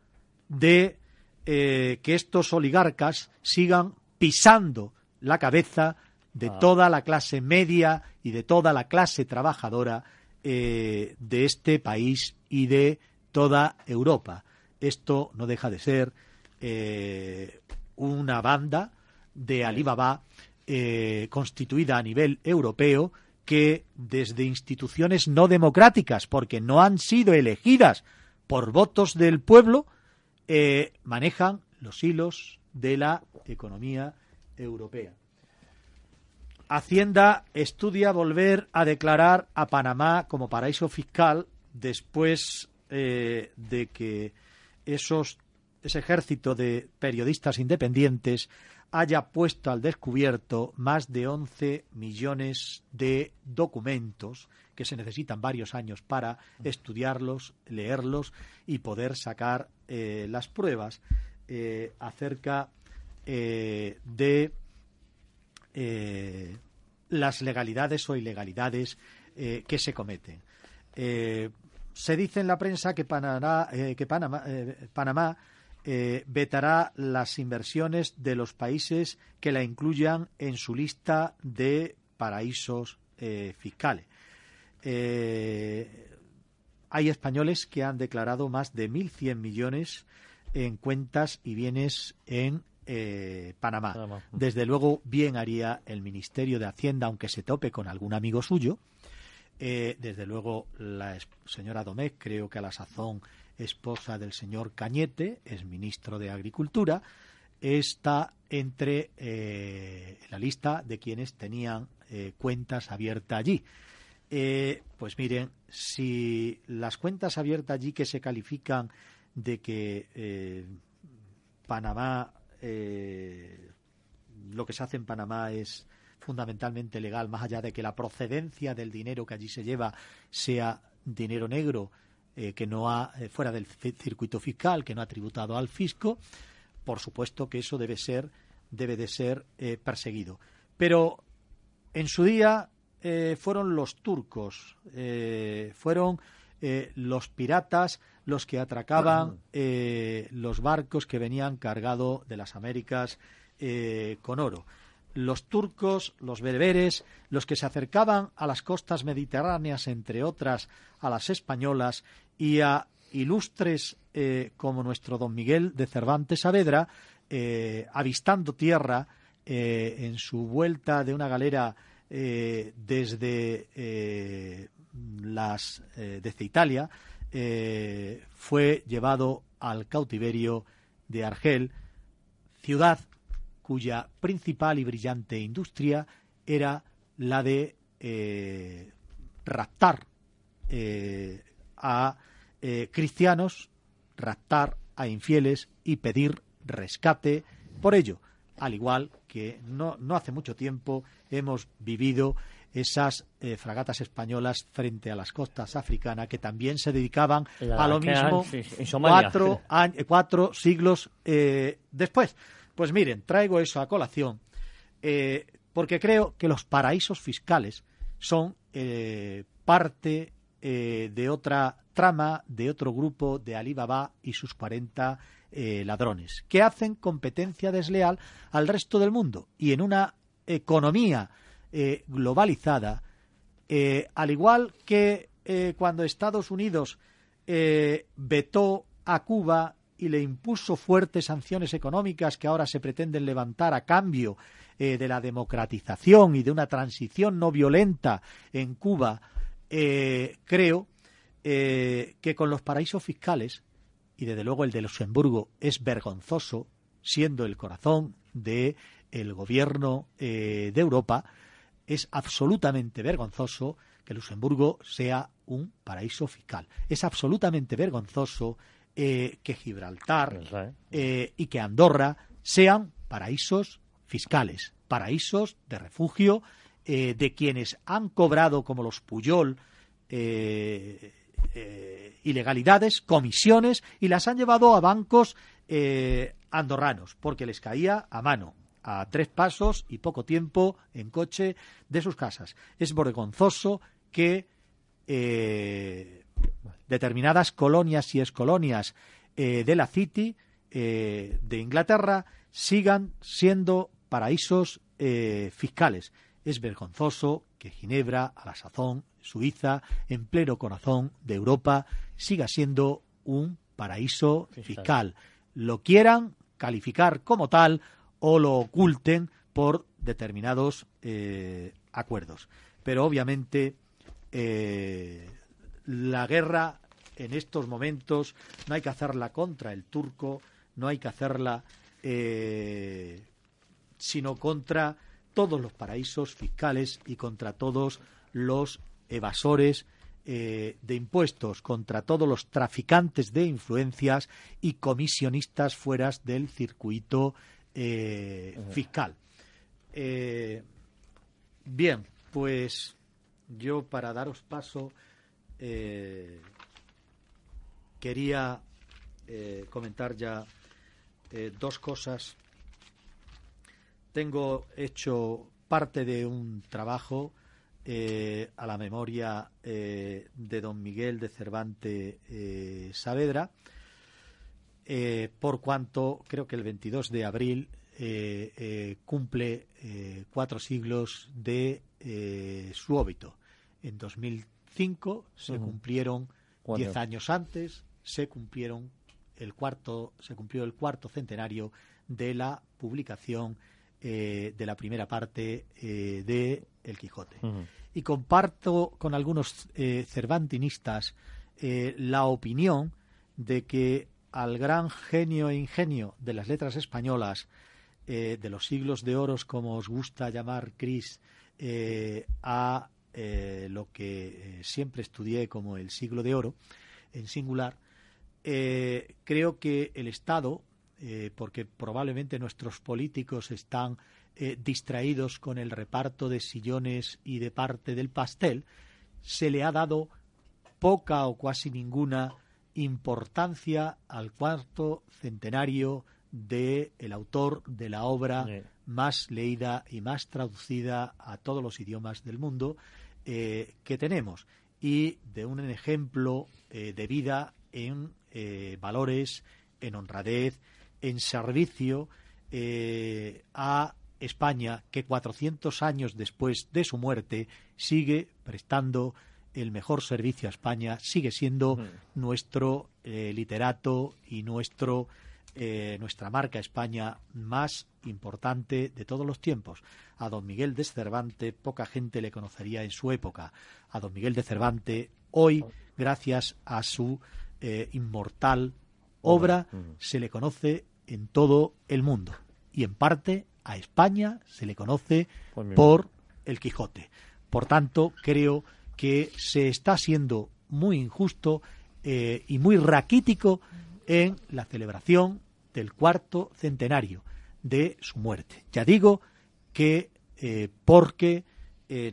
de eh, que estos oligarcas sigan pisando la cabeza de ah. toda la clase media y de toda la clase trabajadora eh, de este país y de toda Europa. Esto no deja de ser eh, una banda de Alibaba constituida a nivel europeo que desde instituciones no democráticas, porque no han sido elegidas por votos del pueblo, eh, manejan los hilos de la economía europea. Hacienda estudia volver a declarar a Panamá como paraíso fiscal después eh, de que esos, ese ejército de periodistas independientes haya puesto al descubierto más de 11 millones de documentos que se necesitan varios años para estudiarlos, leerlos y poder sacar eh, las pruebas eh, acerca eh, de las legalidades o ilegalidades que se cometen. se dice en la prensa que, Panamá vetará las inversiones de los países que la incluyan en su lista de paraísos fiscales. Eh, hay españoles que han declarado más de 1.100 millones en cuentas y bienes en eh, Panamá. Desde luego, bien haría el Ministerio de Hacienda, aunque se tope con algún amigo suyo. Eh, desde luego, la señora Domecq, creo que a la sazón esposa del señor Cañete, es ministro de Agricultura, está entre la lista de quienes tenían cuentas abiertas allí. Eh, pues miren, si las cuentas abiertas allí que se califican de que eh, Panamá, eh, lo que se hace en Panamá es fundamentalmente legal, más allá de que la procedencia del dinero que allí se lleva sea dinero negro, que no ha, fuera del circuito fiscal, que no ha tributado al fisco, por supuesto que eso debe ser, debe de ser perseguido. Pero en su día eh, fueron los turcos, eh, fueron eh, los piratas los que atracaban los barcos que venían cargados de las Américas con oro. Los turcos, los bereberes, los que se acercaban a las costas mediterráneas, entre otras a las españolas, y a ilustres como nuestro don Miguel de Cervantes Saavedra, avistando tierra en su vuelta de una galera eh, desde eh, las eh, desde Italia fue llevado al cautiverio de Argel, ciudad cuya principal y brillante industria era la de raptar a cristianos, raptar a infieles y pedir rescate por ello, al igual que no, no hace mucho tiempo hemos vivido esas eh, fragatas españolas frente a las costas africanas que también se dedicaban a lo mismo cuatro, cuatro, siglos eh, después. Pues miren, traigo eso a colación eh, porque creo que los paraísos fiscales son parte de otra trama, de otro grupo de Alibaba y sus 40 ladrones, que hacen competencia desleal al resto del mundo. Y en una economía globalizada, al igual que cuando Estados Unidos vetó a Cuba y le impuso fuertes sanciones económicas que ahora se pretenden levantar a cambio eh, de la democratización y de una transición no violenta en Cuba, eh, creo eh, que con los paraísos fiscales, y desde luego el de Luxemburgo es vergonzoso, siendo el corazón del el gobierno de Europa, es absolutamente vergonzoso que Luxemburgo sea un paraíso fiscal. Es absolutamente vergonzoso eh, que Gibraltar eh, y que Andorra sean paraísos fiscales, paraísos de refugio eh, de quienes han cobrado, como los Puyol, ilegalidades, comisiones y las han llevado a bancos andorranos, porque les caía a mano a tres pasos y poco tiempo en coche de sus casas. Es vergonzoso que determinadas colonias y excolonias eh, de la City eh, de Inglaterra sigan siendo paraísos eh, fiscales. Es vergonzoso que Ginebra, a la sazón, Suiza, en pleno corazón de Europa, siga siendo un paraíso fiscal. Lo quieran calificar como tal o lo oculten por determinados acuerdos. Pero obviamente la guerra en estos momentos no hay que hacerla contra el turco, no hay que hacerla eh, sino contra todos los paraísos fiscales y contra todos los evasores eh, de impuestos, contra todos los traficantes de influencias y comisionistas fuera del circuito eh, fiscal. bien, pues yo para daros paso quería eh, comentar ya eh, dos cosas. Tengo hecho parte de un trabajo eh, a la memoria de don Miguel de Cervantes Saavedra, por cuanto creo que el 22 de abril cumple cuatro siglos de su óbito. En 2005 se cumplieron diez años antes se cumplieron el cuarto, se cumplió el cuarto centenario de la publicación eh, de la primera parte eh, de El Quijote. Y comparto con algunos eh, cervantinistas la opinión de que al gran genio e ingenio de las letras españolas, de los siglos de oros, como os gusta llamar Cris, a lo que siempre estudié como el siglo de oro, en singular, creo que el Estado, eh, porque probablemente nuestros políticos están eh, distraídos con el reparto de sillones y de parte del pastel, se le ha dado poca o casi ninguna importancia al cuarto centenario del el autor de la obra más leída y más traducida a todos los idiomas del mundo que tenemos. Y de un ejemplo de vida en eh, valores, en honradez, en servicio eh, a España, que 400 años después de su muerte sigue prestando el mejor servicio a España, sigue siendo nuestro eh, literato y nuestro nuestra marca España más importante de todos los tiempos. A don Miguel de Cervantes poca gente le conocería en su época. A don Miguel de Cervantes hoy, gracias a su eh, inmortal obra se le conoce en todo el mundo y en parte a España se le conoce pues por el Quijote. Por tanto, creo que se está siendo muy injusto eh, y muy raquítico en la celebración del cuarto centenario de su muerte. Ya digo que eh, porque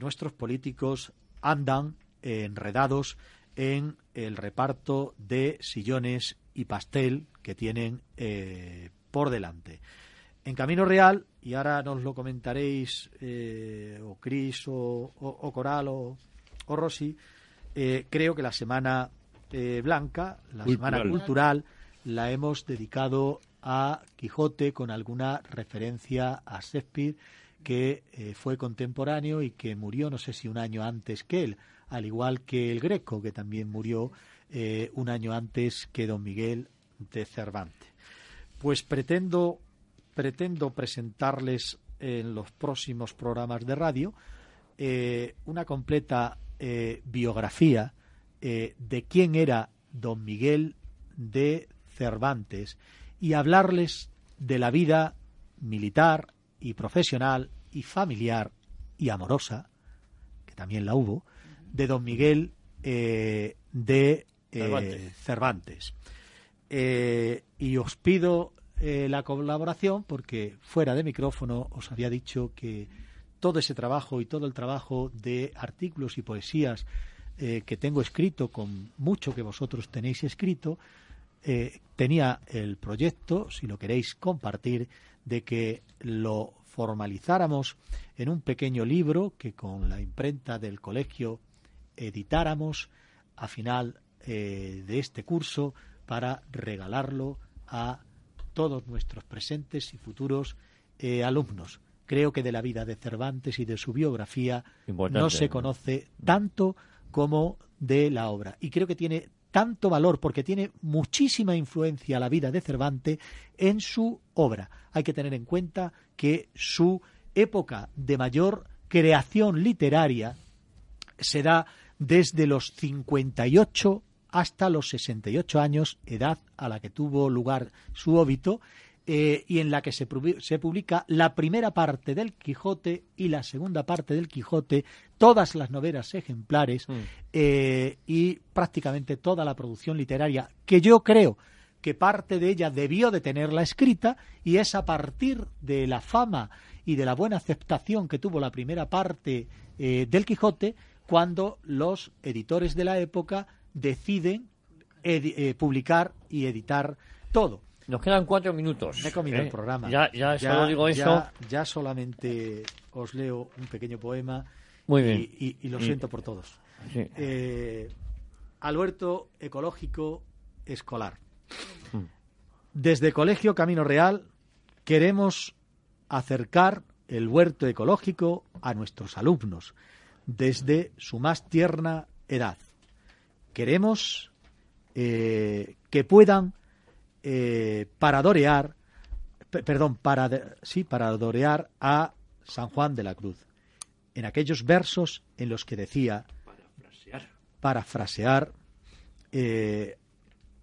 nuestros políticos andan enredados en el reparto de sillones y pastel que tienen eh, por delante. En Camino Real, y ahora nos lo comentaréis, eh, o Cris, o, Coral, o, o Rossi, eh, creo que la Semana Blanca, la Semana Cultural, la hemos dedicado a Quijote con alguna referencia a Shakespeare que eh, fue contemporáneo y que murió no sé si un año antes que él, al igual que el Greco, que también murió eh, un año antes que don Miguel de Cervantes. Pues pretendo, pretendo presentarles en los próximos programas de radio eh, una completa biografía de quién era don Miguel de Cervantes y hablarles de la vida militar y profesional y familiar y amorosa, que también la hubo, de don Miguel eh, de eh, Cervantes. Eh, y os pido la colaboración porque fuera de micrófono os había dicho que todo ese trabajo y todo el trabajo de artículos y poesías que tengo escrito con mucho que vosotros tenéis escrito, eh, tenía el proyecto, si lo queréis compartir, de que lo formalizáramos en un pequeño libro que con la imprenta del colegio editáramos a final eh, de este curso para regalarlo a todos nuestros presentes y futuros eh, alumnos. Creo que de la vida de Cervantes y de su biografía no se conoce tanto como de la obra. Y creo que tiene tanto valor porque tiene muchísima influencia la vida de Cervantes en su obra. Hay que tener en cuenta que su época de mayor creación literaria se da desde los 58 hasta los 68 años, edad a la que tuvo lugar su óbito, eh, y en la que se, publica la primera parte del Quijote y la segunda parte del Quijote, todas las novelas ejemplares mm. eh, y prácticamente toda la producción literaria, que yo creo que parte de ella debió de tenerla escrita y es a partir de la fama y de la buena aceptación que tuvo la primera parte eh, del Quijote cuando los editores de la época deciden publicar y editar todo. Nos quedan cuatro minutos. Me he comido el ¿eh? programa. Ya, ya, solo digo eso. Ya, solamente os leo un pequeño poema. Muy bien. Y, lo siento por todos. Sí. Eh, al huerto ecológico escolar. Mm. Desde Colegio Camino Real queremos acercar el huerto ecológico a nuestros alumnos desde su más tierna edad. Queremos eh, que puedan eh, para adorear, perdón, para, sí, para adorear a San Juan de la Cruz. En aquellos versos en los que decía, parafrasear, eh,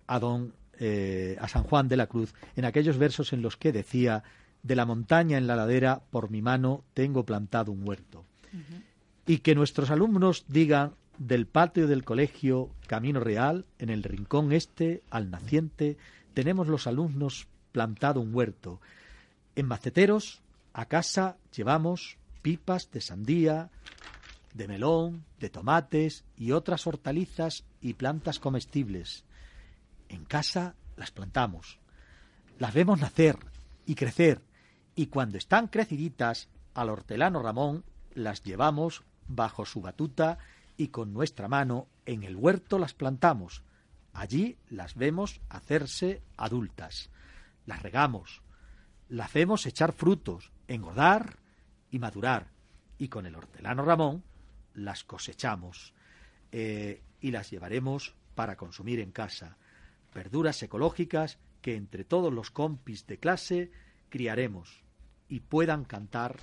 a, don, eh, a San Juan de la Cruz, en aquellos versos en los que decía, de la montaña en la ladera, por mi mano, tengo plantado un huerto. Y que nuestros alumnos digan del patio del colegio Camino Real, en el rincón este, al naciente, tenemos los alumnos plantado un huerto. En maceteros, a casa llevamos pipas de sandía, de melón, de tomates y otras hortalizas y plantas comestibles. En casa las plantamos, las vemos nacer y crecer, y cuando están creciditas, al hortelano Ramón las llevamos bajo su batuta y con nuestra mano en el huerto las plantamos, Allí las vemos hacerse adultas. Las regamos, las hacemos echar frutos, engordar y madurar. Y con el hortelano Ramón las cosechamos eh, y las llevaremos para consumir en casa. Verduras ecológicas que entre todos los compis de clase criaremos y puedan cantar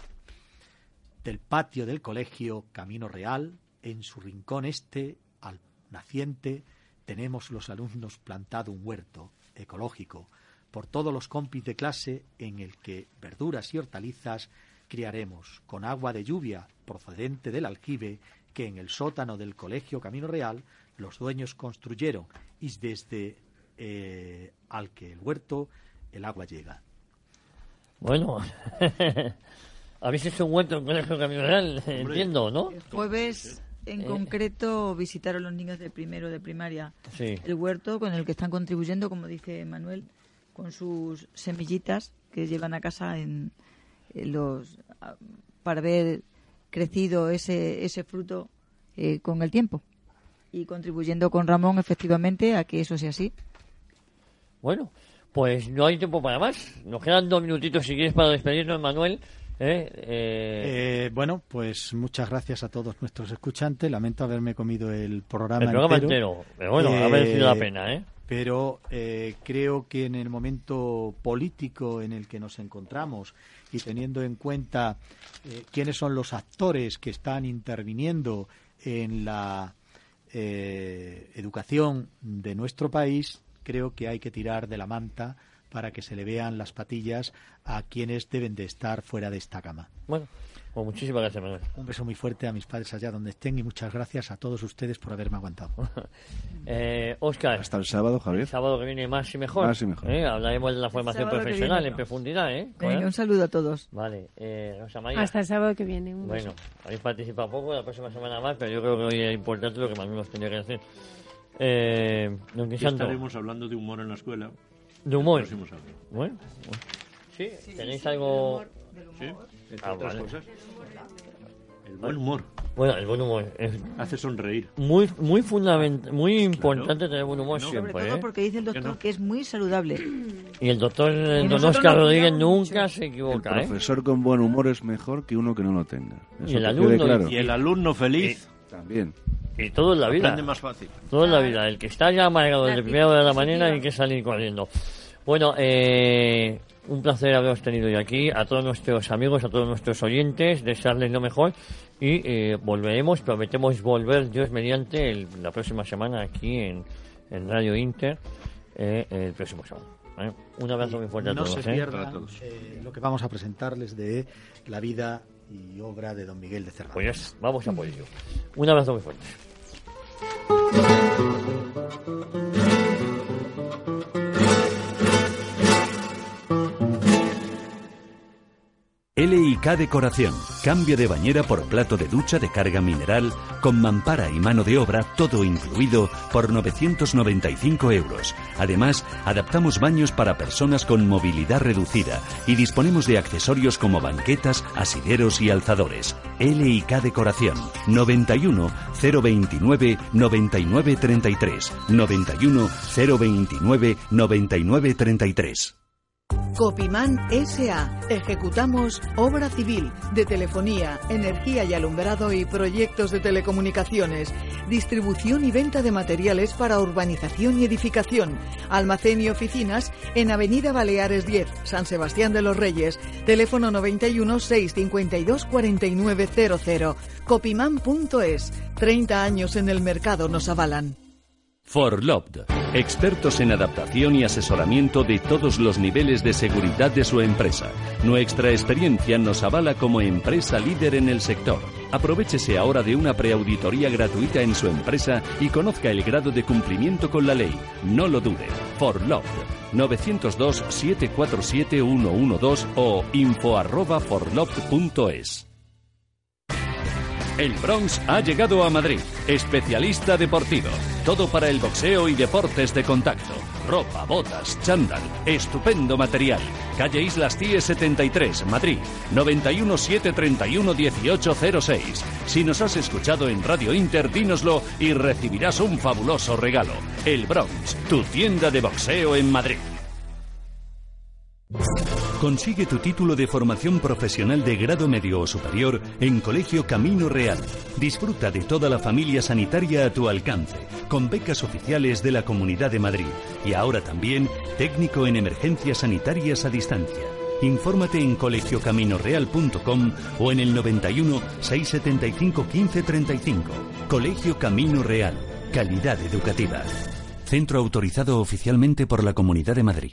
del patio del colegio Camino Real, en su rincón este, al naciente, tenemos los alumnos plantado un huerto ecológico por todos los compis de clase en el que verduras y hortalizas criaremos con agua de lluvia procedente del aljibe que en el sótano del Colegio Camino Real los dueños construyeron y desde eh, al que el huerto el agua llega. Bueno, habéis hecho un huerto en el Colegio Camino Real, entiendo, ¿no? jueves en eh. concreto visitaron los niños de primero de primaria el huerto con el que están contribuyendo, como dice Manuel, con sus semillitas que llevan a casa en, los para ver crecido ese, ese fruto eh, con el tiempo y contribuyendo con Ramón efectivamente a que eso sea así. Bueno, pues no hay tiempo para más. Nos quedan dos minutitos si quieres para despedirnos, Manuel. ¿Eh? Eh, bueno, pues muchas gracias a todos nuestros escuchantes. Lamento haberme comido el programa, el programa entero. Pero bueno, ha merecido la pena, ¿eh? Pero creo que en el momento político en el que nos encontramos y teniendo en cuenta quiénes son los actores que están interviniendo en la educación de nuestro país, creo que hay que tirar de la manta para que se le vean las patillas a quienes deben de estar fuera de esta cama. Bueno, pues muchísimas gracias, Manuel. Un beso muy fuerte a mis padres allá donde estén y muchas gracias a todos ustedes por haberme aguantado. eh, Oscar. Hasta el sábado, Javier. El sábado que viene más y mejor. Más y mejor. ¿Eh? Hablaremos de la formación profesional en profundidad. ¿eh? un saludo a todos. Vale. Eh, Rosa Hasta el sábado que viene. bueno, habéis participado poco, la próxima semana más, pero yo creo que hoy es importante lo que Manuel nos tenía que decir. Eh, don estaremos hablando de humor en la escuela. ¿De humor? Bueno, ¿Sí? ¿Tenéis algo...? Sí, entre otras cosas. El buen humor. Bueno, el buen humor. Hace sonreír. Muy muy fundamental, muy importante tener buen humor siempre. Sobre todo ¿eh? porque dice el doctor que es muy saludable. Y el doctor Don Oscar Rodríguez nunca se equivoca. El ¿eh? profesor con buen humor es mejor que uno que no lo tenga. y el alumno, y el alumno feliz. también. Y todo en la vida. más fácil. Todo en la vida. El que está ya amargado desde primera hora de la mañana hay que salir corriendo. Bueno, eh, un placer haberos tenido hoy aquí. A todos nuestros amigos, a todos nuestros oyentes, desearles lo mejor. Y eh, volveremos, prometemos volver, Dios mediante, la próxima semana aquí en, en Radio Inter, eh, el próximo sábado. Un abrazo muy fuerte a todos. No se pierdan lo que vamos a presentarles de la vida y obra de don Miguel de Cervantes. Pues vamos a por ello. Un abrazo muy fuerte. LIK Decoración. Cambio de bañera por plato de ducha de carga mineral, con mampara y mano de obra, todo incluido, por 995 euros. Además, adaptamos baños para personas con movilidad reducida y disponemos de accesorios como banquetas, asideros y alzadores. LIK Decoración. 91 029 9933. 91 029 9933. Copimán S.A. Ejecutamos obra civil, de telefonía, energía y alumbrado y proyectos de telecomunicaciones, distribución y venta de materiales para urbanización y edificación, almacén y oficinas en Avenida Baleares 10, San Sebastián de los Reyes, teléfono 91 652 4900. Copimán.es. 30 años en el mercado nos avalan. Forloved, expertos en adaptación y asesoramiento de todos los niveles de seguridad de su empresa. Nuestra experiencia nos avala como empresa líder en el sector. Aprovechese ahora de una preauditoría gratuita en su empresa y conozca el grado de cumplimiento con la ley. No lo dude. Forloved 902 747 112 o info. El Bronx ha llegado a Madrid. Especialista deportivo. Todo para el boxeo y deportes de contacto. Ropa, botas, chándal. Estupendo material. Calle Islas Cies 73, Madrid. 91 731 1806. Si nos has escuchado en Radio Inter, dínoslo y recibirás un fabuloso regalo. El Bronx, tu tienda de boxeo en Madrid. Consigue tu título de formación profesional de grado medio o superior en Colegio Camino Real. Disfruta de toda la familia sanitaria a tu alcance, con becas oficiales de la Comunidad de Madrid y ahora también técnico en emergencias sanitarias a distancia. Infórmate en colegiocaminoreal.com o en el 91 675 1535. Colegio Camino Real. Calidad educativa. Centro autorizado oficialmente por la Comunidad de Madrid.